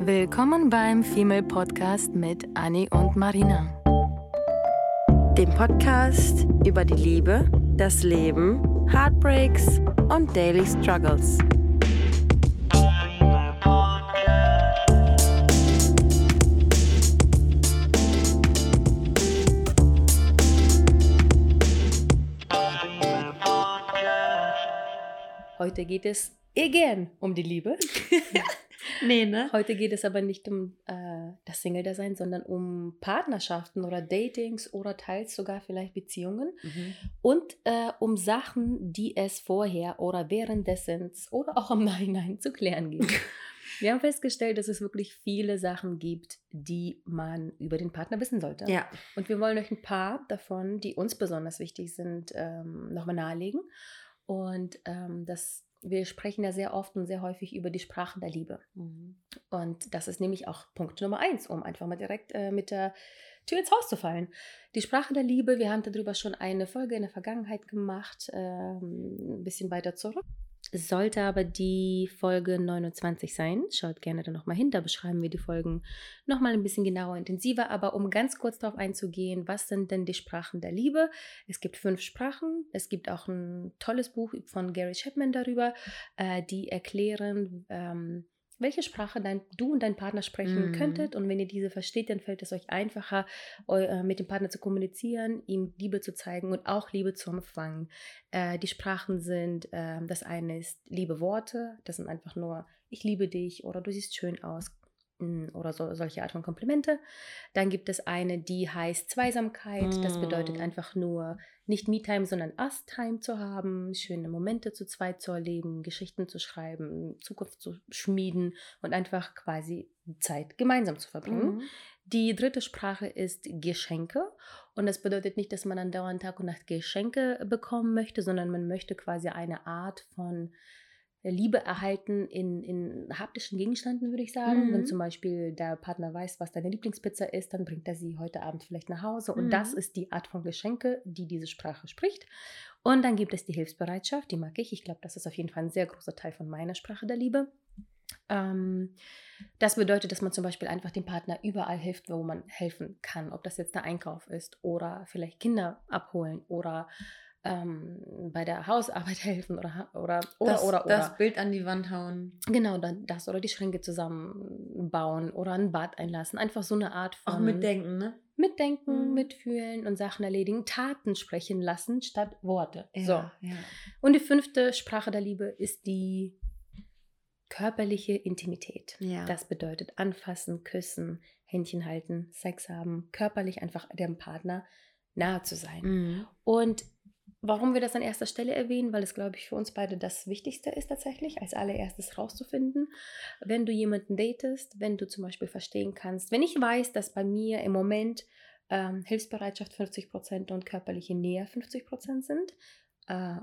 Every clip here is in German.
Willkommen beim Female Podcast mit Annie und Marina. Dem Podcast über die Liebe, das Leben, Heartbreaks und Daily Struggles. Heute geht es again um die Liebe. nee, ne? Heute geht es aber nicht um äh, das Single-Dasein, sondern um Partnerschaften oder Datings oder teils sogar vielleicht Beziehungen Mhm. und äh, um Sachen, die es vorher oder währenddessen oder auch im Nachhinein zu klären gibt. Wir haben festgestellt, dass es wirklich viele Sachen gibt, die man über den Partner wissen sollte. Ja. Und wir wollen euch ein paar davon, die uns besonders wichtig sind, ähm, nochmal nahelegen. Und ähm, das, wir sprechen ja sehr oft und sehr häufig über die Sprachen der Liebe. Mhm. Und das ist nämlich auch Punkt Nummer eins, um einfach mal direkt äh, mit der Tür ins Haus zu fallen. Die Sprache der Liebe, wir haben darüber schon eine Folge in der Vergangenheit gemacht, ähm, ein bisschen weiter zurück. Sollte aber die Folge 29 sein, schaut gerne da nochmal hin, da beschreiben wir die Folgen nochmal ein bisschen genauer, intensiver. Aber um ganz kurz darauf einzugehen, was sind denn die Sprachen der Liebe? Es gibt fünf Sprachen. Es gibt auch ein tolles Buch von Gary Chapman darüber, äh, die erklären, ähm, welche Sprache dein, du und dein Partner sprechen Mhm. könntet. Und wenn ihr diese versteht, dann fällt es euch einfacher, eu, äh, mit dem Partner zu kommunizieren, ihm Liebe zu zeigen und auch Liebe zu empfangen. Äh, die Sprachen sind, ähm, das eine ist liebe Worte, das sind einfach nur, ich liebe dich oder du siehst schön aus oder so, solche Art von Komplimente. Dann gibt es eine, die heißt Zweisamkeit. Das bedeutet Mm. einfach nur nicht Me-Time, sondern Us-Time zu haben, schöne Momente zu zweit zu erleben, Geschichten zu schreiben, Zukunft zu schmieden und einfach quasi Zeit gemeinsam zu verbringen. Mhm. Die dritte Sprache ist Geschenke. Und das bedeutet nicht, dass man andauernd Tag und Nacht Geschenke bekommen möchte, sondern man möchte quasi eine Art von Liebe erhalten in, in haptischen Gegenständen, würde ich sagen. Mhm. Wenn zum Beispiel der Partner weiß, was deine Lieblingspizza ist, dann bringt er sie heute Abend vielleicht nach Hause. Und Mhm. das ist die Art von Geschenke, die diese Sprache spricht. Und dann gibt es die Hilfsbereitschaft, die mag ich. Ich glaube, das ist auf jeden Fall ein sehr großer Teil von meiner Sprache der Liebe. Ähm, das bedeutet, dass man zum Beispiel einfach dem Partner überall hilft, wo man helfen kann. Ob das jetzt der Einkauf ist oder vielleicht Kinder abholen oder ähm, bei der Hausarbeit helfen oder oder oder das, oder, oder. das Bild an die Wand hauen. Genau, dann das oder die Schränke zusammenbauen oder ein Bad einlassen. Einfach so eine Art von Auch mitdenken, ne? Mitdenken, Mhm. Mitfühlen und Sachen erledigen, Taten sprechen lassen statt Worte. So. ja. Und die fünfte Sprache der Liebe ist die körperliche Intimität. Ja. Das bedeutet anfassen, küssen, Händchen halten, Sex haben, körperlich einfach dem Partner nahe zu sein. Mhm. Und warum wir das an erster Stelle erwähnen, weil es, glaube ich, für uns beide das Wichtigste ist tatsächlich, als allererstes rauszufinden, wenn du jemanden datest, wenn du zum Beispiel verstehen kannst, wenn ich weiß, dass bei mir im Moment ähm, Hilfsbereitschaft 50% und körperliche Nähe 50% sind,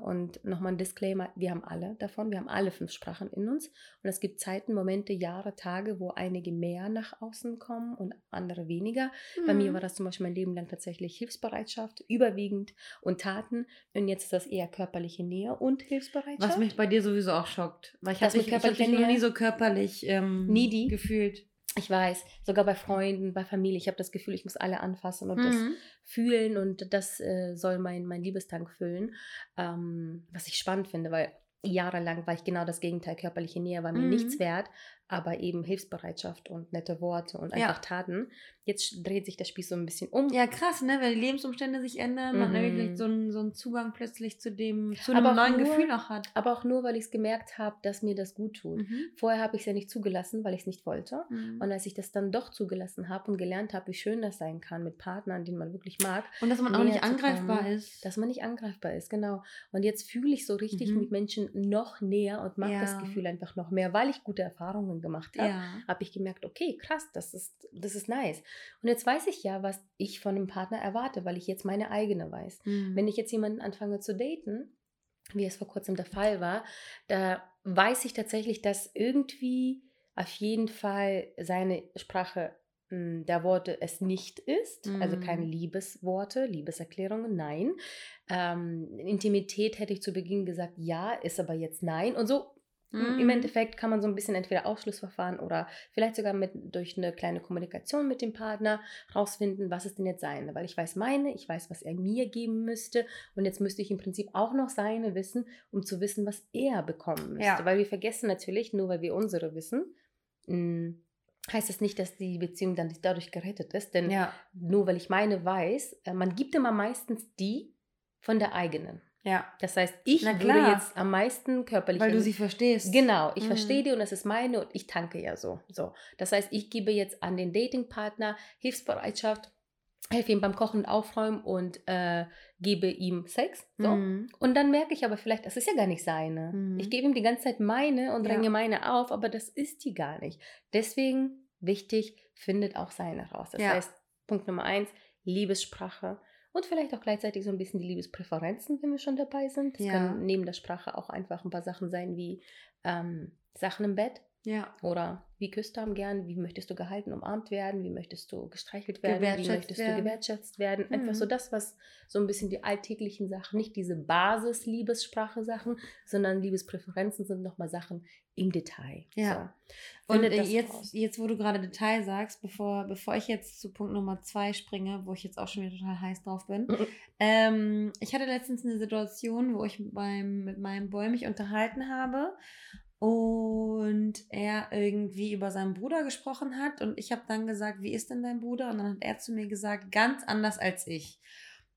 und nochmal ein Disclaimer, wir haben alle davon, wir haben alle fünf Sprachen in uns. Und es gibt Zeiten, Momente, Jahre, Tage, wo einige mehr nach außen kommen und andere weniger. Bei mir Mhm. war das zum Beispiel mein Leben lang tatsächlich Hilfsbereitschaft, überwiegend und Taten. Und jetzt ist das eher körperliche Nähe und Hilfsbereitschaft. Was mich bei dir sowieso auch schockt. Weil ich habe mit dich, ich hab körperlicher noch nie so körperlich ähm, Needy? gefühlt. Ich weiß, sogar bei Freunden, bei Familie, ich habe das Gefühl, ich muss alle anfassen und das Mhm. fühlen und das äh, soll mein, mein Liebestank füllen. Ähm, was ich spannend finde, weil jahrelang war ich genau das Gegenteil. Körperliche Nähe war mir Mhm. nichts wert, aber eben Hilfsbereitschaft und nette Worte und Ja. einfach Taten. Jetzt dreht sich der Spieß so ein bisschen um. Ja, krass, ne? Wenn die Lebensumstände sich ändern, man Mhm. irgendwie so einen, so einen Zugang plötzlich zu dem, zu einem neuen nur- Gefühl auch hat. Aber auch nur, weil ich es gemerkt habe, dass mir das gut tut. Mhm. Vorher habe ich es ja nicht zugelassen, weil ich es nicht wollte. Mhm. Und als ich das dann doch zugelassen habe und gelernt habe, wie schön das sein kann mit Partnern, den man wirklich mag, Und dass man auch nicht angreifbar kommen, ist. dass man nicht angreifbar ist, genau. Und jetzt fühle ich so richtig Mhm. mit Menschen noch näher und mag das Ja. Gefühl einfach noch mehr, weil ich gute Erfahrungen gemacht habe. ja. Habe ich gemerkt, okay, krass, das ist, das ist nice. Und jetzt weiß ich ja, was ich von einem Partner erwarte, weil ich jetzt meine eigene weiß. Mhm. Wenn ich jetzt jemanden anfange zu daten, wie es vor kurzem der Fall war, da weiß ich tatsächlich, dass irgendwie auf jeden Fall seine Sprache mh, der Worte es nicht ist, also Mhm. keine Liebesworte, Liebeserklärungen, nein. Ähm, Intimität hätte ich zu Beginn gesagt, ja, ist aber jetzt nein. Und so Im Mhm. Endeffekt kann man so ein bisschen entweder Ausschlussverfahren oder vielleicht sogar mit, durch eine kleine Kommunikation mit dem Partner rausfinden, was ist denn jetzt seine. Weil ich weiß meine, ich weiß, was er mir geben müsste. Und jetzt müsste ich im Prinzip auch noch seine wissen, um zu wissen, was er bekommen müsste. Ja. Weil wir vergessen natürlich, nur weil wir unsere wissen, mh, heißt das nicht, dass die Beziehung dann dadurch gerettet ist. Denn Ja, nur weil ich meine weiß, äh, man gibt immer meistens die von der eigenen. Ja. Das heißt, ich würde jetzt am meisten körperlich Weil du sie verstehst. Genau, ich Mhm. verstehe die und es ist meine und ich tanke ja so. so. Das heißt, ich gebe jetzt an den Datingpartner Hilfsbereitschaft, helfe ihm beim Kochen und Aufräumen und äh, gebe ihm Sex. So. Mhm. Und dann merke ich aber vielleicht, das ist ja gar nicht seine. Mhm. Ich gebe ihm die ganze Zeit meine und Ja. dränge meine auf, aber das ist die gar nicht. Deswegen, wichtig, findet auch seine raus. Das Ja. heißt, Punkt Nummer eins, Liebessprache. Und vielleicht auch gleichzeitig so ein bisschen die Liebespräferenzen, wenn wir schon dabei sind. Das Ja. können neben der Sprache auch einfach ein paar Sachen sein wie ähm, Sachen im Bett Ja. oder wie küsst du am gern, wie möchtest du gehalten, umarmt werden, wie möchtest du gestreichelt werden, wie möchtest werden. du gewertschätzt werden. Einfach Mhm. so das, was so ein bisschen die alltäglichen Sachen, nicht diese Basis-Liebessprache-Sachen, sondern Liebespräferenzen sind nochmal Sachen im Detail. Ja. So. Und äh, jetzt, raus. jetzt, wo du gerade Detail sagst, bevor, bevor ich jetzt zu Punkt Nummer zwei springe, wo ich jetzt auch schon wieder total heiß drauf bin. Mhm. ähm, ich hatte letztens eine Situation, wo ich beim, mit meinem Boy mich unterhalten habe und er irgendwie über seinen Bruder gesprochen hat und ich habe dann gesagt, wie ist denn dein Bruder? Und dann hat er zu mir gesagt, ganz anders als ich.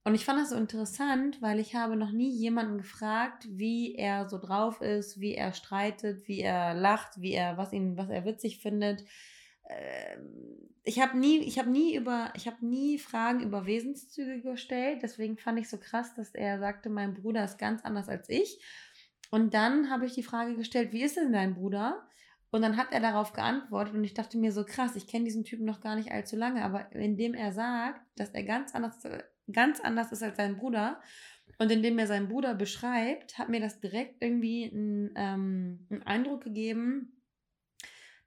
Und ich fand das so interessant, weil ich habe noch nie jemanden gefragt, wie er so drauf ist, wie er streitet, wie er lacht, wie er was ihn, was er witzig findet. Ähm, Ich habe nie, ich habe nie über, ich habe nie Fragen über Wesenszüge gestellt. Deswegen fand ich so krass, dass er sagte, mein Bruder ist ganz anders als ich. Und dann habe ich die Frage gestellt, wie ist denn dein Bruder? Und dann hat er darauf geantwortet und ich dachte mir so krass, ich kenne diesen Typen noch gar nicht allzu lange, aber indem er sagt, dass er ganz anders, ganz anders ist als sein Bruder und indem er seinen Bruder beschreibt, hat mir das direkt irgendwie einen, ähm, einen Eindruck gegeben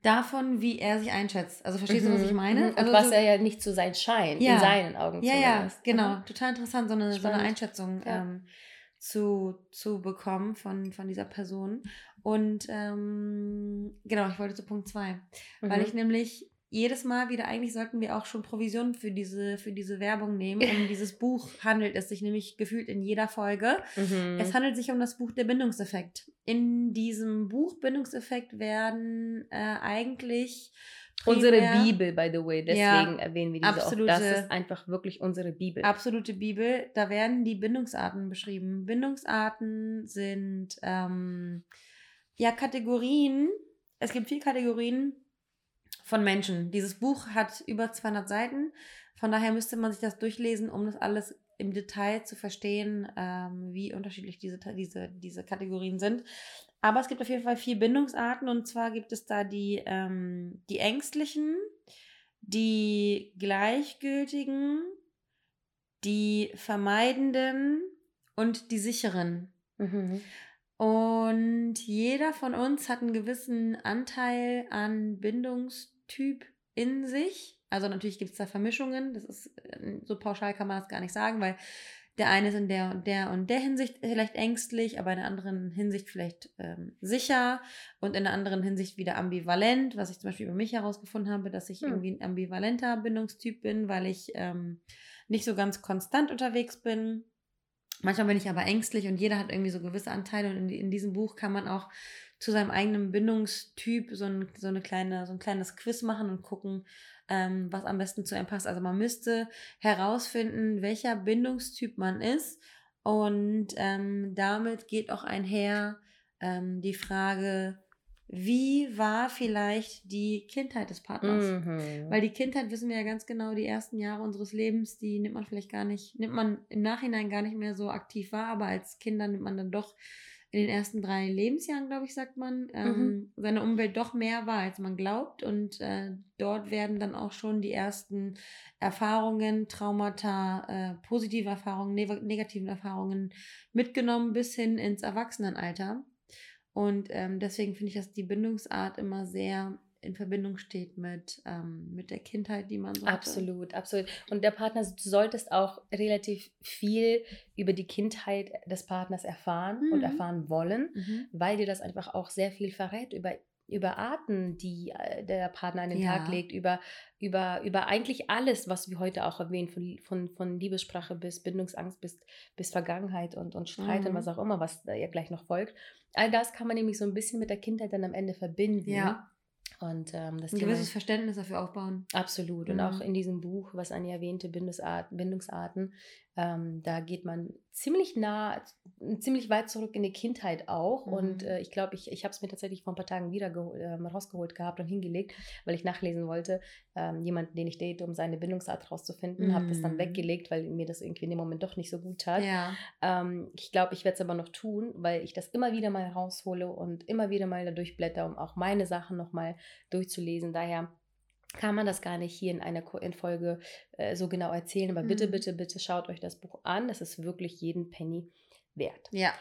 davon, wie er sich einschätzt. Also verstehst du, was ich Mhm, meine? mhm. Und Also was so- er ja nicht zu sein scheint, Ja. in seinen Augen ja, ja, zumindest. genau. Mhm. Total interessant, so eine, so eine. Einschätzung Ja. ähm, zu, zu bekommen von, von dieser Person. Und ähm, genau, ich wollte zu Punkt 2. Weil Mhm. ich nämlich jedes Mal wieder, eigentlich sollten wir auch schon Provision für diese, für diese Werbung nehmen. Um dieses Buch handelt es sich nämlich gefühlt in jeder Folge. Mhm. Es handelt sich um das Buch Der Bindungseffekt. In diesem Buch Bindungseffekt werden äh, eigentlich Unsere primär- Bibel, by the way, Ja, deswegen erwähnen wir diese absolute- auch. Das ist einfach wirklich unsere Bibel. Absolute Bibel, da werden die Bindungsarten beschrieben. Bindungsarten sind ähm, ja Kategorien. Es gibt vier Kategorien von Menschen. Dieses Buch hat über 200 Seiten. Von daher müsste man sich das durchlesen, um das alles im Detail zu verstehen, ähm, wie unterschiedlich diese, diese, diese Kategorien sind. Aber es gibt auf jeden Fall vier Bindungsarten und zwar gibt es da die, ähm, die ängstlichen, die gleichgültigen, die vermeidenden und die sicheren. Mhm. Und jeder von uns hat einen gewissen Anteil an Bindungstyp in sich. Also natürlich gibt es da Vermischungen. Das ist äh, so pauschal kann man das gar nicht sagen, weil der eine ist in der und der und der Hinsicht vielleicht ängstlich, aber in der anderen Hinsicht vielleicht ähm, sicher und in der anderen Hinsicht wieder ambivalent, was ich zum Beispiel über mich herausgefunden habe, dass ich Hm. irgendwie ein ambivalenter Bindungstyp bin, weil ich ähm, nicht so ganz konstant unterwegs bin. Manchmal bin ich aber ängstlich und jeder hat irgendwie so gewisse Anteile und in, in diesem Buch kann man auch zu seinem eigenen Bindungstyp so ein, so eine kleine, so ein kleines Quiz machen und gucken, ähm, was am besten zu einem passt. Also man müsste herausfinden, welcher Bindungstyp man ist und ähm, damit geht auch einher ähm, die Frage, wie war vielleicht die Kindheit des Partners? Mhm. Weil die Kindheit wissen wir ja ganz genau, die ersten Jahre unseres Lebens, die nimmt man vielleicht gar nicht, nimmt man im Nachhinein gar nicht mehr so aktiv wahr, aber als Kinder nimmt man dann doch in den ersten drei Lebensjahren, glaube ich, sagt man, ähm, seine Umwelt doch mehr wahr, als man glaubt. Und äh, dort werden dann auch schon die ersten Erfahrungen, Traumata, äh, positive Erfahrungen, ne negativen Erfahrungen mitgenommen bis hin ins Erwachsenenalter. Und ähm, deswegen finde ich, dass die Bindungsart immer sehr in Verbindung steht mit, ähm, mit der Kindheit, die man so hatte. Absolut, absolut. Und der Partner, du solltest auch relativ viel über die Kindheit des Partners erfahren Mhm. und erfahren wollen, Mhm. weil dir das einfach auch sehr viel verrät über über Arten, die äh, der Partner an den Tag Ja. legt, über, über, über eigentlich alles, was wir heute auch erwähnen, von, von, von Liebessprache bis Bindungsangst bis, bis Vergangenheit und, und Streit und Mhm. was auch immer, was da ja gleich noch folgt. All das kann man nämlich so ein bisschen mit der Kindheit dann am Ende verbinden. Ja. Und ähm, das Ein Thema- gewisses Verständnis dafür aufbauen. Absolut. Und Mhm. auch in diesem Buch, was Anja erwähnte, Bindungsart, Bindungsarten, ähm, da geht man ziemlich nah, ziemlich weit zurück in die Kindheit auch. Und Mhm. äh, ich glaube, ich, ich habe es mir tatsächlich vor ein paar Tagen wieder ähm, rausgeholt gehabt und hingelegt, weil ich nachlesen wollte, ähm, jemanden, den ich date, um seine Bindungsart rauszufinden. Habe das dann Mhm. weggelegt, weil mir das irgendwie in dem Moment doch nicht so gut tat. Ja. Ähm, ich glaube, ich werde es aber noch tun, weil ich das immer wieder mal raushole und immer wieder mal da durchblätter, um auch meine Sachen nochmal durchzulesen. Daher kann man das gar nicht hier in einer in Folge äh, so genau erzählen. Aber bitte, Mhm. bitte, bitte schaut euch das Buch an. Das ist wirklich jeden Penny wert. Ja.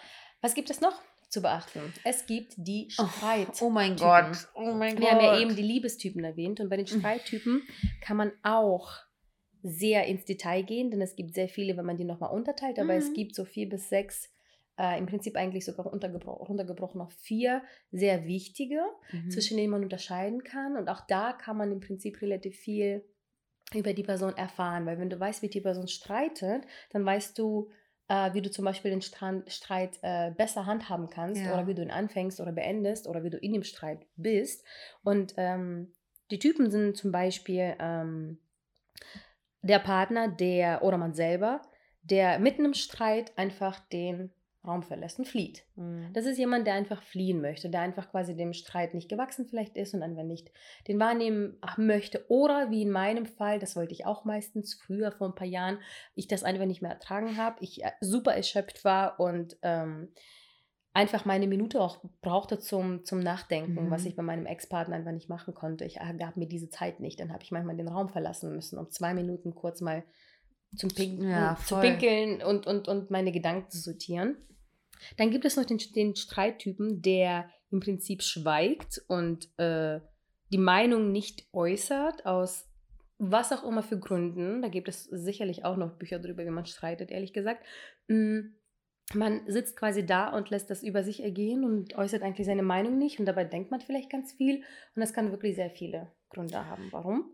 Was gibt es noch zu beachten? Es gibt die Streit. Oh mein Typen. Gott. Oh mein Wir haben ja eben die Liebestypen erwähnt und bei den Streittypen kann man auch sehr ins Detail gehen, denn es gibt sehr viele, wenn man die nochmal unterteilt, aber es Mhm. gibt so vier bis sechs, äh, im Prinzip eigentlich sogar untergebro runtergebrochen noch vier sehr wichtige, Mhm. zwischen denen man unterscheiden kann und auch da kann man im Prinzip relativ viel über die Person erfahren, weil wenn du weißt, wie die Person streitet, dann weißt du, äh, wie du zum Beispiel den Stran Streit äh, besser handhaben kannst Ja. oder wie du ihn anfängst oder beendest oder wie du in dem Streit bist. Und ähm, die Typen sind zum Beispiel ähm, der Partner, der oder man selber, der mitten im Streit einfach den Raum verlässt und flieht. Mhm. Das ist jemand, der einfach fliehen möchte, der einfach quasi dem Streit nicht gewachsen vielleicht ist und einfach nicht den wahrnehmen möchte. Oder wie in meinem Fall, das wollte ich auch meistens früher, vor ein paar Jahren, ich das einfach nicht mehr ertragen habe, ich äh, super erschöpft war und ähm, einfach meine Minute auch brauchte zum, zum Nachdenken, was Mhm. ich bei meinem Ex-Partner einfach nicht machen konnte. Ich äh, gab mir diese Zeit nicht. Dann habe ich manchmal den Raum verlassen müssen, um zwei Minuten kurz mal zum Pink Ja, zu voll. pinkeln und, und, und meine Gedanken zu sortieren. Dann gibt es noch den, den Streittypen, der im Prinzip schweigt und äh, die Meinung nicht äußert, aus was auch immer für Gründen. Da gibt es sicherlich auch noch Bücher darüber, wie man streitet, ehrlich gesagt. Mm, Man sitzt quasi da und lässt das über sich ergehen und äußert eigentlich seine Meinung nicht. Und dabei denkt man vielleicht ganz viel. Und das kann wirklich sehr viele Gründe haben. Warum?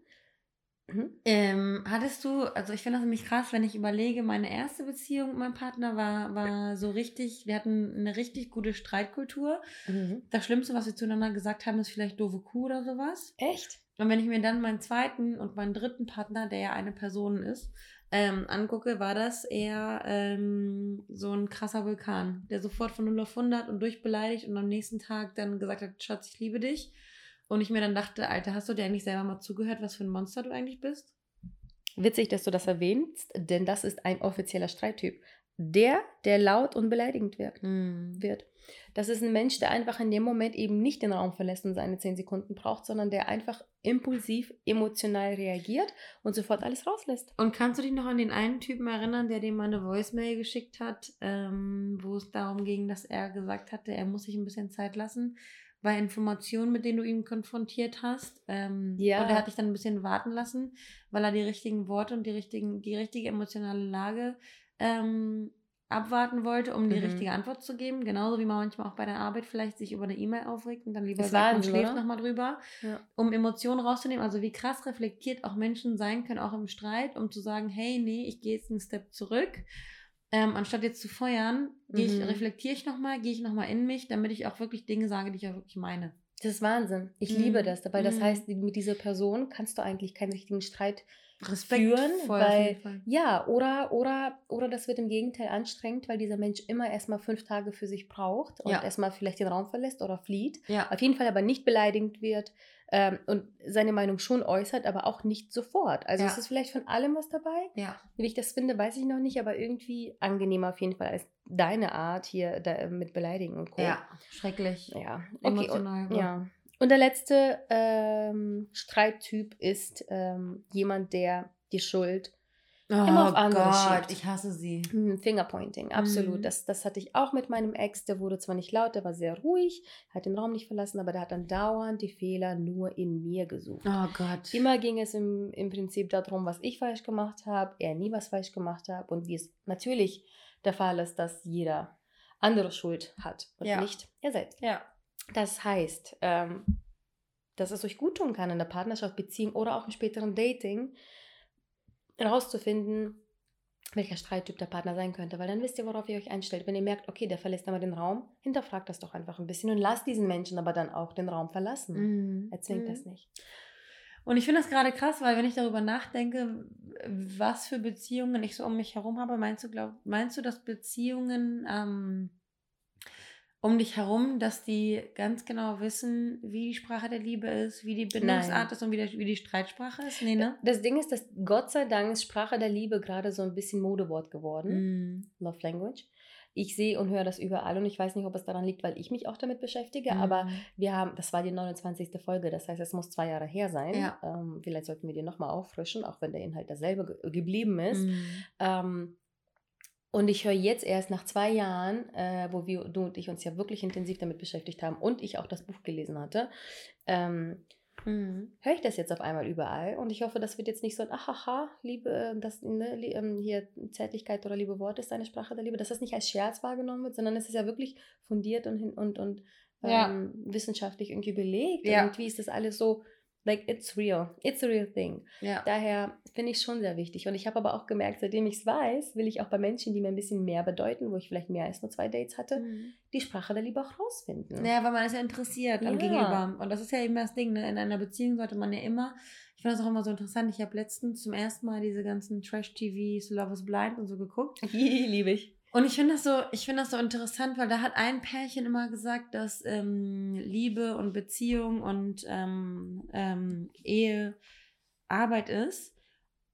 Mhm. Ähm, hattest du, also ich finde das nämlich krass, wenn ich überlege, meine erste Beziehung mit meinem Partner war, war so richtig, wir hatten eine richtig gute Streitkultur. Mhm. Das Schlimmste, was wir zueinander gesagt haben, ist vielleicht doofe Kuh oder sowas. Echt? Und wenn ich mir dann meinen zweiten und meinen dritten Partner, der ja eine Person ist, ähm, angucke, war das eher ähm, so ein krasser Vulkan, der sofort von 0 auf 100 und durchbeleidigt und am nächsten Tag dann gesagt hat, Schatz, ich liebe dich. Und ich mir dann dachte, Alter, hast du dir eigentlich selber mal zugehört, was für ein Monster du eigentlich bist? Witzig, dass du das erwähnst, denn das ist ein offizieller Streittyp. Der, der laut und beleidigend wirkt. wird. Das ist ein Mensch, der einfach in dem Moment eben nicht den Raum verlässt und seine 10 Sekunden braucht, sondern der einfach impulsiv, emotional reagiert und sofort alles rauslässt. Und kannst du dich noch an den einen Typen erinnern, der dir mal eine Voicemail geschickt hat, ähm, wo es darum ging, dass er gesagt hatte, er muss sich ein bisschen Zeit lassen bei Informationen, mit denen du ihn konfrontiert hast. Ähm, Ja. Und er hat dich dann ein bisschen warten lassen, weil er die richtigen Worte und die, richtigen, die richtige emotionale Lage ähm, abwarten wollte, um die Mhm. richtige Antwort zu geben. Genauso wie man manchmal auch bei der Arbeit vielleicht sich über eine E-Mail aufregt und dann lieber Ist sagt, man schläft nochmal drüber Ja. um Emotionen rauszunehmen. Also wie krass reflektiert auch Menschen sein können, auch im Streit, um zu sagen, hey, nee, ich gehe jetzt einen Step zurück. Ähm, anstatt jetzt zu feuern, Mhm. reflektiere ich nochmal, gehe ich nochmal in mich, damit ich auch wirklich Dinge sage, die ich auch wirklich meine. Das ist Wahnsinn. Ich Mhm. liebe das, weil das Mhm. heißt, mit dieser Person kannst du eigentlich keinen richtigen Streit Respekt führen, weil ja, oder, oder, oder das wird im Gegenteil anstrengend, weil dieser Mensch immer erstmal fünf Tage für sich braucht und Ja. erstmal vielleicht den Raum verlässt oder flieht. Ja, Auf jeden Fall aber nicht beleidigend wird ähm, und seine Meinung schon äußert, aber auch nicht sofort. Also Ja. es ist vielleicht von allem was dabei. ja. Wie ich das finde, weiß ich noch nicht, aber irgendwie angenehmer auf jeden Fall als deine Art hier da, mit Beleidigen und Co. Ja, schrecklich. Ja, okay. Und, Emotional. ja. Und der letzte ähm, Streittyp ist ähm, jemand, der die Schuld Oh Immer auf andere Gott, schiebt. ich hasse sie. Hm, Fingerpointing, absolut. Mhm. Das, das hatte ich auch mit meinem Ex. Der wurde zwar nicht laut, der war sehr ruhig, hat den Raum nicht verlassen, aber der hat dann dauernd die Fehler nur in mir gesucht. Oh Gott. Immer ging es im, im Prinzip darum, was ich falsch gemacht habe, er nie was falsch gemacht hat und wie es natürlich der Fall ist, dass jeder andere Schuld hat und ja. nicht er selbst. Ja. Das heißt, ähm, dass es euch gut tun kann in der Partnerschaft, Beziehung oder auch im späteren Dating, herauszufinden, welcher Streittyp der Partner sein könnte, weil dann wisst ihr, worauf ihr euch einstellt. Wenn ihr merkt, okay, der verlässt einmal den Raum, hinterfragt das doch einfach ein bisschen und lasst diesen Menschen aber dann auch den Raum verlassen. Mhm. Erzwingt mhm. das nicht. Und ich finde das gerade krass, weil wenn ich darüber nachdenke, was für Beziehungen ich so um mich herum habe, meinst du, glaub, meinst du, dass Beziehungen ähm, um dich herum, dass die ganz genau wissen, wie die Sprache der Liebe ist, wie die Bindungsart Nein. ist und wie, der, wie die Streitsprache ist? Nee, ne? Das Ding ist, dass Gott sei Dank ist Sprache der Liebe gerade so ein bisschen Modewort geworden. Mm. Love Language. Ich sehe und höre das überall und ich weiß nicht, ob es daran liegt, weil ich mich auch damit beschäftige, mm. aber wir haben, das war die 29. Folge, das heißt, es muss zwei Jahre her sein. Ja. Ähm, vielleicht sollten wir die nochmal auffrischen, auch wenn der Inhalt derselbe ge geblieben ist. Mm. Ähm, und ich höre jetzt erst nach zwei Jahren, äh, wo wir, du und ich uns ja wirklich intensiv damit beschäftigt haben und ich auch das Buch gelesen hatte, ähm, mhm. höre ich das jetzt auf einmal überall. Und ich hoffe, das wird jetzt nicht so ein Ahaha, Liebe, das ne, ähm, hier Zärtlichkeit oder liebe Worte ist eine Sprache der Liebe, dass das nicht als Scherz wahrgenommen wird, sondern es ist ja wirklich fundiert und, und, und ähm, ja. wissenschaftlich irgendwie belegt. Ja. Irgendwie ist das alles so Like, it's real. It's a real thing. Ja. Daher finde ich schon sehr wichtig. Und ich habe aber auch gemerkt, seitdem ich es weiß, will ich auch bei Menschen, die mir ein bisschen mehr bedeuten, wo ich vielleicht mehr als nur zwei Dates hatte, mhm. die Sprache der Liebe auch rausfinden. Ja, weil man ist ja interessiert ja. am Gegenüber. Und das ist ja eben das Ding. Ne? In einer Beziehung sollte man ja immer, ich finde das auch immer so interessant, ich habe letztens zum ersten Mal diese ganzen Trash-TVs, Love is Blind und so geguckt. Liebe ich. Und ich finde das so, ich finde das so interessant, weil da hat ein Pärchen immer gesagt, dass ähm, Liebe und Beziehung und ähm, ähm, Ehe Arbeit ist.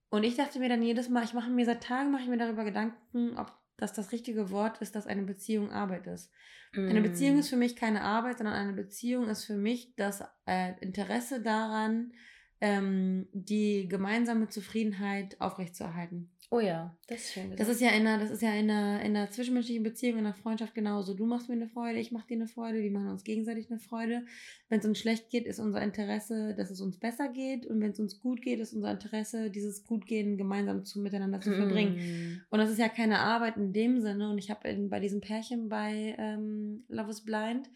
Und ich dachte mir dann jedes Mal, ich mache mir seit Tagen mache ich mir darüber Gedanken, ob das das richtige Wort ist, dass eine Beziehung Arbeit ist. Mm. Eine Beziehung ist für mich keine Arbeit, sondern eine Beziehung ist für mich das äh, Interesse daran, ähm, die gemeinsame Zufriedenheit aufrechtzuerhalten. Oh ja, das ist schön. Gesagt. Das ist ja in einer, das ist ja in einer, in einer zwischenmenschlichen Beziehung, in einer Freundschaft genauso. Du machst mir eine Freude, ich mach dir eine Freude, wir machen uns gegenseitig eine Freude. Wenn es uns schlecht geht, ist unser Interesse, dass es uns besser geht. Und wenn es uns gut geht, ist unser Interesse, dieses Gutgehen gemeinsam zu, miteinander zu verbringen. Mm. Und das ist ja keine Arbeit in dem Sinne. Und ich habe bei diesem Pärchen bei ähm, Love is Blind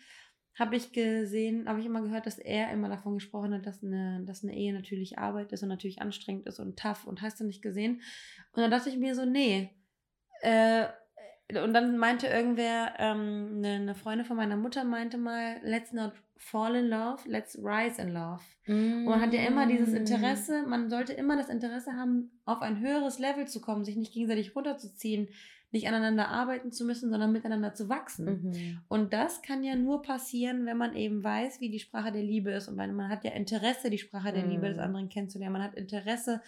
habe ich gesehen, habe ich immer gehört, dass er immer davon gesprochen hat, dass eine, dass eine Ehe natürlich Arbeit ist und natürlich anstrengend ist und tough und hast du nicht gesehen. Und dann dachte ich mir so, nee. Äh, und dann meinte irgendwer, ähm, eine, eine, Freundin von meiner Mutter meinte mal, let's not fall in love, let's rise in love. Mm. Und man hat ja immer dieses mm. Interesse, man sollte immer das Interesse haben, auf ein höheres Level zu kommen, sich nicht gegenseitig runterzuziehen, nicht aneinander arbeiten zu müssen, sondern miteinander zu wachsen. Mhm. Und das kann ja nur passieren, wenn man eben weiß, wie die Sprache der Liebe ist. Und man hat ja Interesse, die Sprache der mhm. Liebe des mhm. anderen kennenzulernen. Man hat Interesse,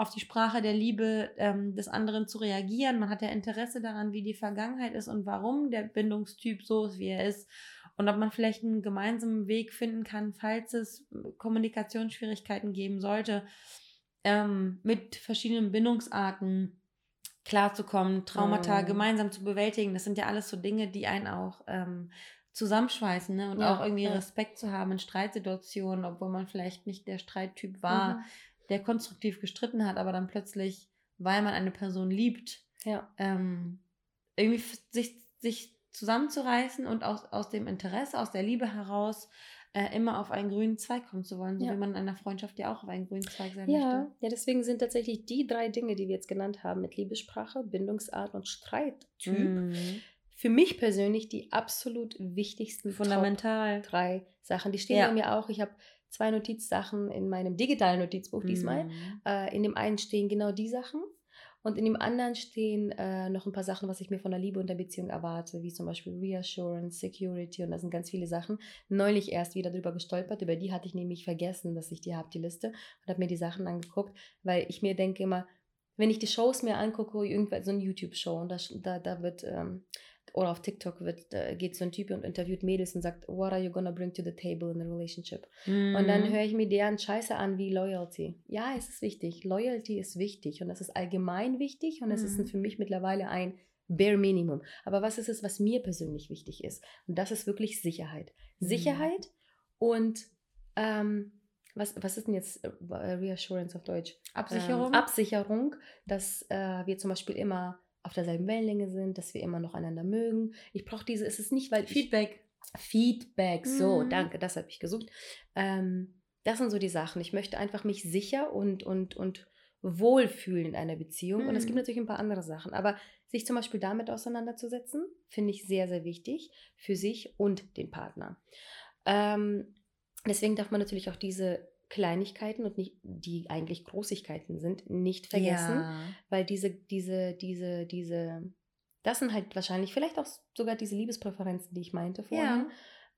auf die Sprache der Liebe ähm, des anderen zu reagieren. Man hat ja Interesse daran, wie die Vergangenheit ist und warum der Bindungstyp so ist, wie er ist. Und ob man vielleicht einen gemeinsamen Weg finden kann, falls es Kommunikationsschwierigkeiten geben sollte, ähm, mit verschiedenen Bindungsarten klarzukommen, Traumata mhm. gemeinsam zu bewältigen. Das sind ja alles so Dinge, die einen auch ähm, zusammenschweißen ne? und ja, auch irgendwie ja. Respekt zu haben in Streitsituationen, obwohl man vielleicht nicht der Streittyp war, mhm. Der konstruktiv gestritten hat, aber dann plötzlich, weil man eine Person liebt, ja. ähm, irgendwie sich, sich zusammenzureißen und aus, aus dem Interesse, aus der Liebe heraus äh, immer auf einen grünen Zweig kommen zu wollen, so ja. wie man in einer Freundschaft ja auch auf einen grünen Zweig sein ja. möchte. Ja, deswegen sind tatsächlich die drei Dinge, die wir jetzt genannt haben, mit Liebessprache, Bindungsart und Streittyp, mhm. für mich persönlich die absolut wichtigsten, fundamental Top drei Sachen. Die stehen ja. bei mir auch. Ich habe zwei Notizsachen in meinem digitalen Notizbuch diesmal. Mhm. Äh, in dem einen stehen genau die Sachen. Und in dem anderen stehen äh, noch ein paar Sachen, was ich mir von der Liebe und der Beziehung erwarte, wie zum Beispiel Reassurance, Security und da sind ganz viele Sachen. Neulich erst wieder drüber gestolpert, über die hatte ich nämlich vergessen, dass ich die habe, die Liste, und habe mir die Sachen angeguckt, weil ich mir denke immer, wenn ich die Shows mir angucke, irgendwann so eine YouTube-Show und da, da, da wird ähm, oder auf TikTok wird, äh, geht so ein Typ und interviewt Mädels und sagt, what are you gonna bring to the table in a relationship? Mhm. Und dann mhm. höre ich mir deren Scheiße an wie Loyalty. Ja, es ist wichtig. Loyalty ist wichtig und das ist allgemein wichtig und es mhm. ist für mich mittlerweile ein Bare Minimum. Aber was ist es, was mir persönlich wichtig ist? Und das ist wirklich Sicherheit. Mhm. Sicherheit und ähm, was, was ist denn jetzt äh, Reassurance auf Deutsch? Absicherung. Ähm, Absicherung, dass äh, wir zum Beispiel immer auf derselben Wellenlänge sind, dass wir immer noch einander mögen. Ich brauche diese, es ist nicht, weil. Feedback. Ich, Feedback, so, mhm. danke, das habe ich gesucht. Ähm, das sind so die Sachen. Ich möchte einfach mich sicher und, und, und wohlfühlen in einer Beziehung. Mhm. Und es gibt mhm. natürlich ein paar andere Sachen. Aber sich zum Beispiel damit auseinanderzusetzen, finde ich sehr, sehr wichtig für sich und den Partner. Ähm, deswegen darf man natürlich auch diese Kleinigkeiten und nicht, die eigentlich Großigkeiten sind, nicht vergessen, ja. weil diese, diese, diese, diese, das sind halt wahrscheinlich vielleicht auch sogar diese Liebespräferenzen, die ich meinte vorhin. Ja.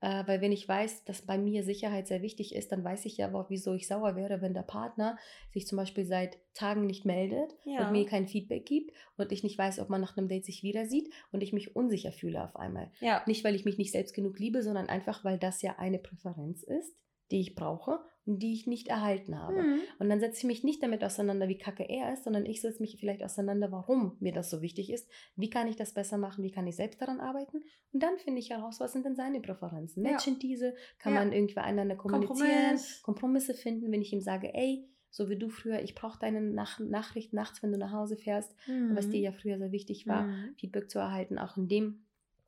Äh, weil wenn ich weiß, dass bei mir Sicherheit sehr wichtig ist, dann weiß ich ja auch, wieso ich sauer wäre, wenn der Partner sich zum Beispiel seit Tagen nicht meldet ja. und mir kein Feedback gibt und ich nicht weiß, ob man nach einem Date sich wieder sieht und ich mich unsicher fühle auf einmal. Ja. Nicht, weil ich mich nicht selbst genug liebe, sondern einfach, weil das ja eine Präferenz ist, die ich brauche die ich nicht erhalten habe. Mhm. Und dann setze ich mich nicht damit auseinander, wie kacke er ist, sondern ich setze mich vielleicht auseinander, warum mir das so wichtig ist. Wie kann ich das besser machen? Wie kann ich selbst daran arbeiten? Und dann finde ich heraus, was sind denn seine Präferenzen? Matchen ja. diese? Kann ja. man irgendwie einander kommunizieren? Kompromiss. Kompromisse finden, wenn ich ihm sage, ey, so wie du früher, ich brauche deine Nach Nachricht nachts, wenn du nach Hause fährst, mhm. was dir ja früher sehr wichtig war, mhm. Feedback zu erhalten, auch in dem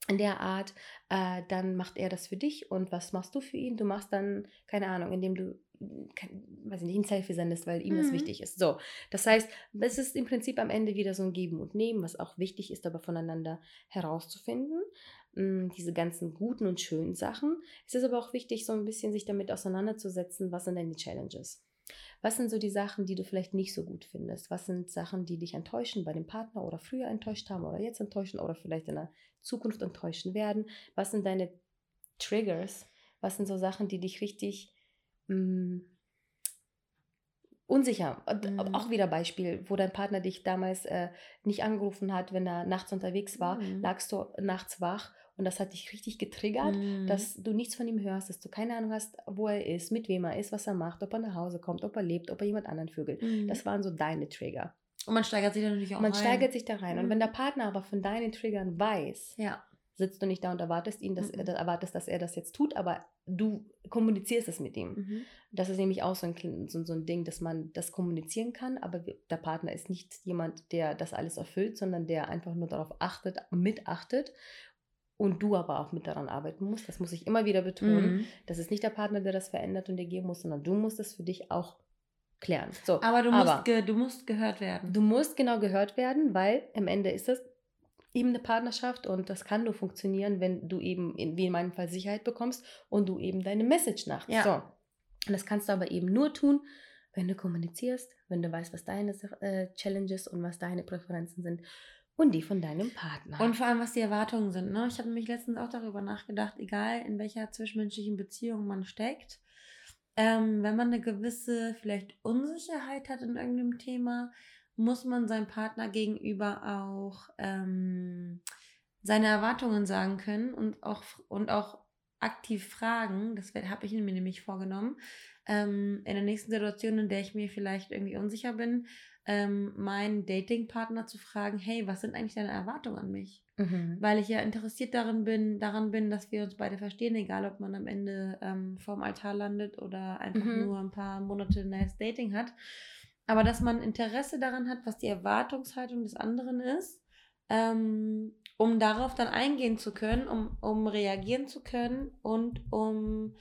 in der Art, äh, dann macht er das für dich und was machst du für ihn? Du machst dann, keine Ahnung, indem du kein, weiß ich nicht, ein Selfie sendest, weil ihm mhm. das wichtig ist. So, das heißt, es ist im Prinzip am Ende wieder so ein Geben und Nehmen, was auch wichtig ist, aber voneinander herauszufinden. Hm, diese ganzen guten und schönen Sachen. Es ist aber auch wichtig, so ein bisschen sich damit auseinanderzusetzen, was sind denn die Challenges? Was sind so die Sachen, die du vielleicht nicht so gut findest? Was sind Sachen, die dich enttäuschen bei dem Partner oder früher enttäuscht haben oder jetzt enttäuschen oder vielleicht in der Zukunft enttäuschen werden? Was sind deine Triggers? Was sind so Sachen, die dich richtig mh, hm, unsicher. Mhm. Auch wieder Beispiel, wo dein Partner dich damals äh, nicht angerufen hat, wenn er nachts unterwegs war, mhm. lagst du nachts wach und das hat dich richtig getriggert, mhm. dass du nichts von ihm hörst, dass du keine Ahnung hast, wo er ist, mit wem er ist, was er macht, ob er nach Hause kommt, ob er lebt, ob er jemand anderen vögelt. Mhm. Das waren so deine Trigger. Und man steigert sich da natürlich auch Man rein. steigert sich da rein. Und wenn mhm. der Partner aber von deinen Triggern weiß, ja sitzt du nicht da und erwartest ihn, dass mhm. er, erwartest, dass er das jetzt tut, aber du kommunizierst es mit ihm. Mhm. Das ist nämlich auch so ein, so, so, ein Ding, dass man das kommunizieren kann, aber der Partner ist nicht jemand, der das alles erfüllt, sondern der einfach nur darauf achtet, mitachtet und du aber auch mit daran arbeiten musst. Das muss ich immer wieder betonen. Mhm. Das ist nicht der Partner, der das verändert und dir geben muss, sondern du musst es für dich auch klären. So, aber du musst, aber, du musst gehört werden. Du musst genau gehört werden, weil am Ende ist es eben eine Partnerschaft und das kann nur funktionieren, wenn du eben, in, wie in meinem Fall, Sicherheit bekommst und du eben deine Message nachts. Ja. So. Und das kannst du aber eben nur tun, wenn du kommunizierst, wenn du weißt, was deine äh, Challenges und was deine Präferenzen sind und die von deinem Partner. Und vor allem, was die Erwartungen sind. Ne? Ich habe mich letztens auch darüber nachgedacht, egal in welcher zwischenmenschlichen Beziehung man steckt, ähm, wenn man eine gewisse vielleicht Unsicherheit hat in irgendeinem Thema, muss man seinem Partner gegenüber auch ähm, seine Erwartungen sagen können und auch, und auch aktiv fragen. Das habe ich mir nämlich vorgenommen. Ähm, in der nächsten Situation, in der ich mir vielleicht irgendwie unsicher bin, ähm, meinen Datingpartner zu fragen, hey, was sind eigentlich deine Erwartungen an mich? Mhm. Weil ich ja interessiert darin bin, daran bin, dass wir uns beide verstehen, egal ob man am Ende ähm, vorm Altar landet oder einfach mhm. nur ein paar Monate nice Dating hat. Aber dass man Interesse daran hat, was die Erwartungshaltung des anderen ist, ähm, um darauf dann eingehen zu können, um, um reagieren zu können und um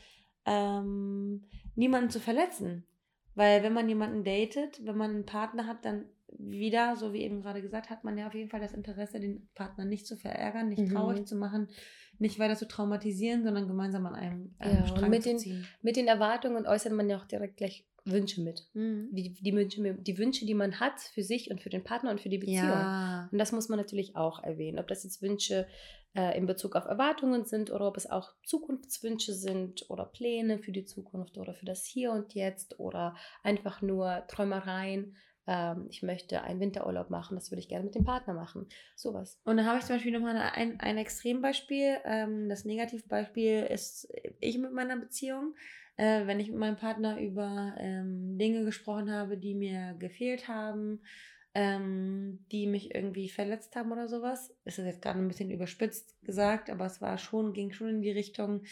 ähm, niemanden zu verletzen. Weil wenn man jemanden datet, wenn man einen Partner hat, dann wieder, so wie eben gerade gesagt, hat man ja auf jeden Fall das Interesse, den Partner nicht zu verärgern, nicht mhm. traurig zu machen, nicht weiter zu traumatisieren, sondern gemeinsam an einem, einem ja, Strang mit zu ziehen. Den, mit den Erwartungen äußert man ja auch direkt gleich Wünsche mit. Mhm. Die, die, Wünsche, die Wünsche, die man hat für sich und für den Partner und für die Beziehung. Ja. Und das muss man natürlich auch erwähnen. Ob das jetzt Wünsche äh, in Bezug auf Erwartungen sind oder ob es auch Zukunftswünsche sind oder Pläne für die Zukunft oder für das Hier und Jetzt oder einfach nur Träumereien. ähm, ich möchte einen Winterurlaub machen, das würde ich gerne mit dem Partner machen. Sowas. Und da habe ich zum Beispiel nochmal ein, ein Extrembeispiel. Ähm, das Negativbeispiel ist ich mit meiner Beziehung. Äh, wenn ich mit meinem Partner über ähm, Dinge gesprochen habe, die mir gefehlt haben, ähm, die mich irgendwie verletzt haben oder sowas. Ist das jetzt gerade ein bisschen überspitzt gesagt, aber es war schon, ging schon in die Richtung,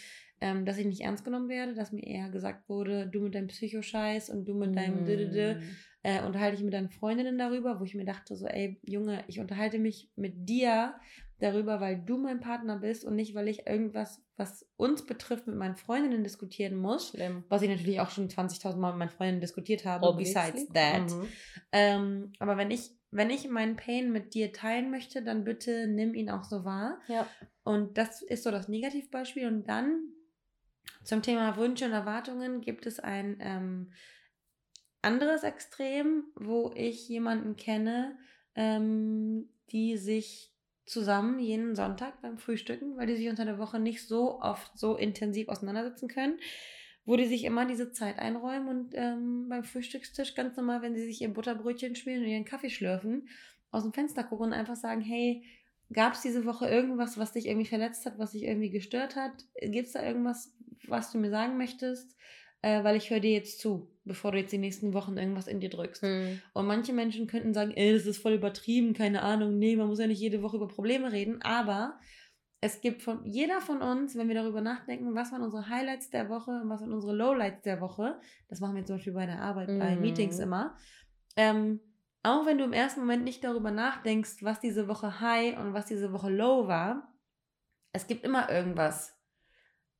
ähm, dass ich nicht ernst genommen werde, dass mir eher gesagt wurde, du mit deinem Psychoscheiß und du mit deinem mm. äh, unterhalte ich mit deinen Freundinnen darüber, wo ich mir dachte, so, ey, Junge, ich unterhalte mich mit dir darüber, weil du mein Partner bist und nicht, weil ich irgendwas, was uns betrifft, mit meinen Freundinnen diskutieren muss. Schlimm. Was ich natürlich auch schon 20.000 Mal mit meinen Freundinnen diskutiert habe, Obviously. besides that. Mhm. Ähm, aber wenn ich, wenn ich meinen Pain mit dir teilen möchte, dann bitte nimm ihn auch so wahr. Ja. Und das ist so das Negativbeispiel. Und dann zum Thema Wünsche und Erwartungen gibt es ein ähm, anderes Extrem, wo ich jemanden kenne, ähm, die sich zusammen jeden Sonntag beim Frühstücken, weil die sich unter der Woche nicht so oft so intensiv auseinandersetzen können, wo die sich immer diese Zeit einräumen und ähm, beim Frühstückstisch ganz normal, wenn sie sich ihr Butterbrötchen spielen und ihren Kaffee schlürfen, aus dem Fenster gucken und einfach sagen, hey, gab es diese Woche irgendwas, was dich irgendwie verletzt hat, was dich irgendwie gestört hat? Gibt es da irgendwas, was du mir sagen möchtest? Äh, weil ich höre dir jetzt zu bevor du jetzt die nächsten Wochen irgendwas in dir drückst. Mhm. Und manche Menschen könnten sagen, ey, das ist voll übertrieben, keine Ahnung, nee, man muss ja nicht jede Woche über Probleme reden, aber es gibt von jeder von uns, wenn wir darüber nachdenken, was waren unsere Highlights der Woche und was waren unsere Lowlights der Woche, das machen wir zum Beispiel bei der Arbeit, mhm. bei Meetings immer, ähm, auch wenn du im ersten Moment nicht darüber nachdenkst, was diese Woche High und was diese Woche Low war, es gibt immer irgendwas,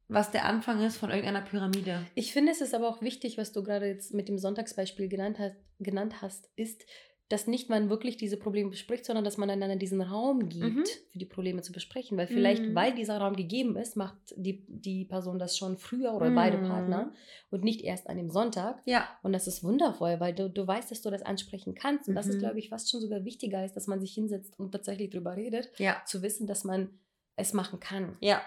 was der Anfang ist von irgendeiner Pyramide. Ich finde, es ist aber auch wichtig, was du gerade jetzt mit dem Sonntagsbeispiel genannt hast, genannt hast ist, dass nicht man wirklich diese Probleme bespricht, sondern dass man einander diesen Raum gibt, mhm. für die Probleme zu besprechen. Weil vielleicht, mhm. weil dieser Raum gegeben ist, macht die, die Person das schon früher oder mhm. beide Partner und nicht erst an dem Sonntag. Ja. Und das ist wundervoll, weil du, du weißt, dass du das ansprechen kannst. Und das ist, mhm. glaube ich, fast schon sogar wichtiger ist, dass man sich hinsetzt und tatsächlich drüber redet, ja. zu wissen, dass man es machen kann. Ja.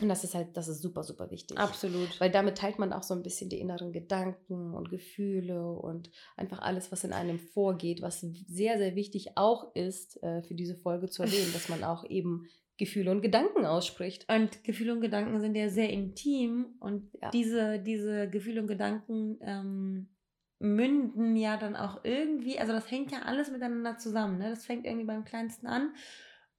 Und das ist halt, das ist super, super wichtig. Absolut. Weil damit teilt man auch so ein bisschen die inneren Gedanken und Gefühle und einfach alles, was in einem vorgeht, was sehr, sehr wichtig auch ist, äh, für diese Folge zu erwähnen, dass man auch eben Gefühle und Gedanken ausspricht. Und Gefühle und Gedanken sind ja sehr intim und ja. diese, diese Gefühle und Gedanken ähm, münden ja dann auch irgendwie, also das hängt ja alles miteinander zusammen. Ne? Das fängt irgendwie beim Kleinsten an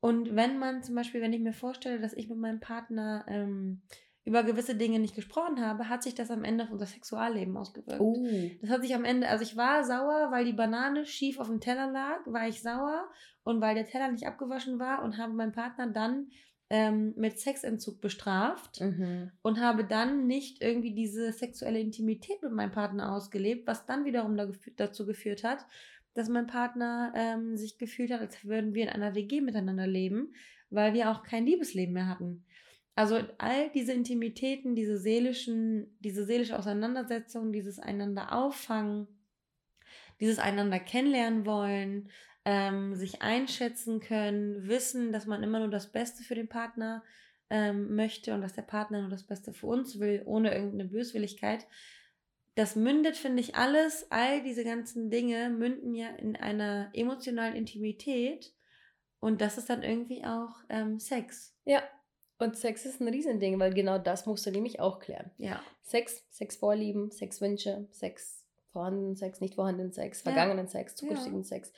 und wenn man zum Beispiel, wenn ich mir vorstelle, dass ich mit meinem Partner ähm, über gewisse Dinge nicht gesprochen habe, hat sich das am Ende auf unser Sexualleben ausgewirkt. Oh. Das hat sich am Ende, also ich war sauer, weil die Banane schief auf dem Teller lag, war ich sauer und weil der Teller nicht abgewaschen war und habe meinen Partner dann ähm, mit Sexentzug bestraft mhm. und habe dann nicht irgendwie diese sexuelle Intimität mit meinem Partner ausgelebt, was dann wiederum dazu geführt hat, dass mein Partner ähm, sich gefühlt hat, als würden wir in einer WG miteinander leben, weil wir auch kein Liebesleben mehr hatten. Also all diese Intimitäten, diese seelischen, diese seelische Auseinandersetzung, dieses einander auffangen, dieses einander kennenlernen wollen, ähm, sich einschätzen können, wissen, dass man immer nur das Beste für den Partner ähm, möchte und dass der Partner nur das Beste für uns will, ohne irgendeine Böswilligkeit das mündet, finde ich, alles, all diese ganzen Dinge münden ja in einer emotionalen Intimität und das ist dann irgendwie auch ähm, Sex. Ja, und Sex ist ein Riesending, weil genau das musst du nämlich auch klären. Ja. Sex, Sexvorlieben, Sexwünsche, Sex, vorhandenen Sex, nicht vorhandenen Sex, vergangenen ja. Sex, zukünftigen ja. Sex.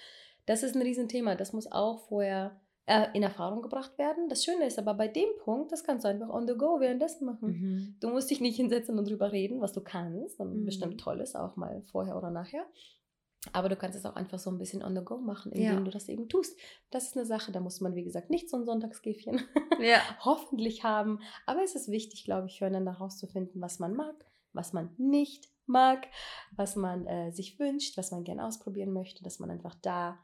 Das ist ein Riesenthema. Das muss auch vorher äh, in Erfahrung gebracht werden. Das Schöne ist aber bei dem Punkt, das kannst du einfach on the go währenddessen machen. Mhm. Du musst dich nicht hinsetzen und drüber reden, was du kannst. Und mhm. bestimmt toll ist, auch mal vorher oder nachher. Aber du kannst es auch einfach so ein bisschen on the go machen, indem ja. du das eben tust. Das ist eine Sache, da muss man, wie gesagt, nicht so ein Sonntagsgäfchen ja. hoffentlich haben. Aber es ist wichtig, glaube ich, füreinander herauszufinden, was man mag, was man nicht mag, was man äh, sich wünscht, was man gerne ausprobieren möchte, dass man einfach da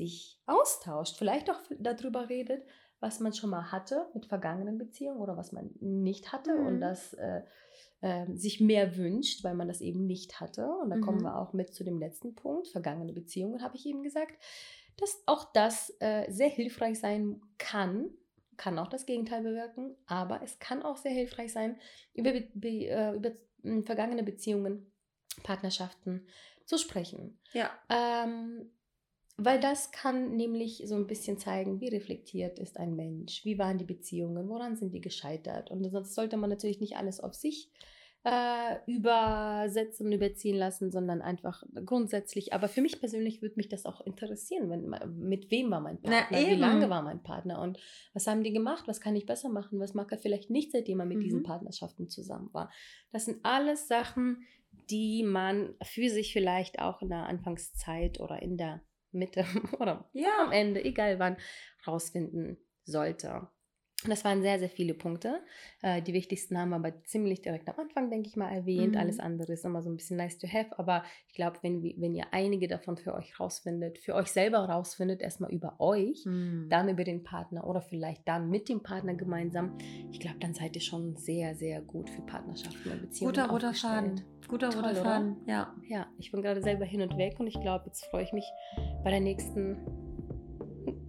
sich austauscht, vielleicht auch darüber redet, was man schon mal hatte mit vergangenen Beziehungen oder was man nicht hatte mhm. und das äh, äh, sich mehr wünscht, weil man das eben nicht hatte. Und da mhm. kommen wir auch mit zu dem letzten Punkt, vergangene Beziehungen, habe ich eben gesagt, dass auch das äh, sehr hilfreich sein kann, kann auch das Gegenteil bewirken, aber es kann auch sehr hilfreich sein, über, be, äh, über vergangene Beziehungen, Partnerschaften zu sprechen. Ja. Ähm, weil das kann nämlich so ein bisschen zeigen, wie reflektiert ist ein Mensch, wie waren die Beziehungen, woran sind die gescheitert. Und sonst sollte man natürlich nicht alles auf sich äh, übersetzen und überziehen lassen, sondern einfach grundsätzlich. Aber für mich persönlich würde mich das auch interessieren, wenn, mit wem war mein Partner, wie lange war mein Partner und was haben die gemacht, was kann ich besser machen, was mag er vielleicht nicht, seitdem er mit mhm. diesen Partnerschaften zusammen war. Das sind alles Sachen, die man für sich vielleicht auch in der Anfangszeit oder in der Mitte oder ja. am Ende, egal wann, rausfinden sollte. Das waren sehr, sehr viele Punkte. Äh, die wichtigsten haben wir aber ziemlich direkt am Anfang, denke ich mal, erwähnt. Mhm. Alles andere ist immer so ein bisschen nice to have. Aber ich glaube, wenn, wenn ihr einige davon für euch rausfindet, für euch selber rausfindet, erstmal über euch, mhm. dann über den Partner oder vielleicht dann mit dem Partner gemeinsam, ich glaube, dann seid ihr schon sehr, sehr gut für Partnerschaften und Beziehungen. Guter roter Faden. Guter roter Faden, ja. Ja, ich bin gerade selber hin und weg und ich glaube, jetzt freue ich mich bei der nächsten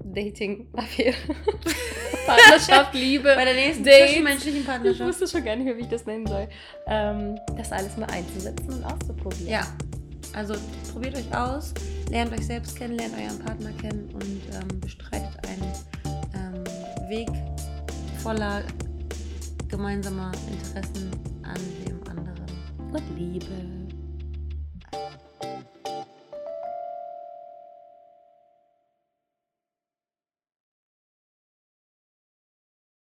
Dating-Affäre. Partnerschaft, Liebe. Bei der nächsten zwischenmenschlichen Partnerschaft. Ich wusste schon gar nicht mehr, wie ich das nennen soll. Ähm, das alles mal einzusetzen und auszuprobieren. Ja. Also probiert euch aus, lernt euch selbst kennen, lernt euren Partner kennen und ähm, bestreitet einen ähm, Weg voller gemeinsamer Interessen an dem anderen. Und Liebe.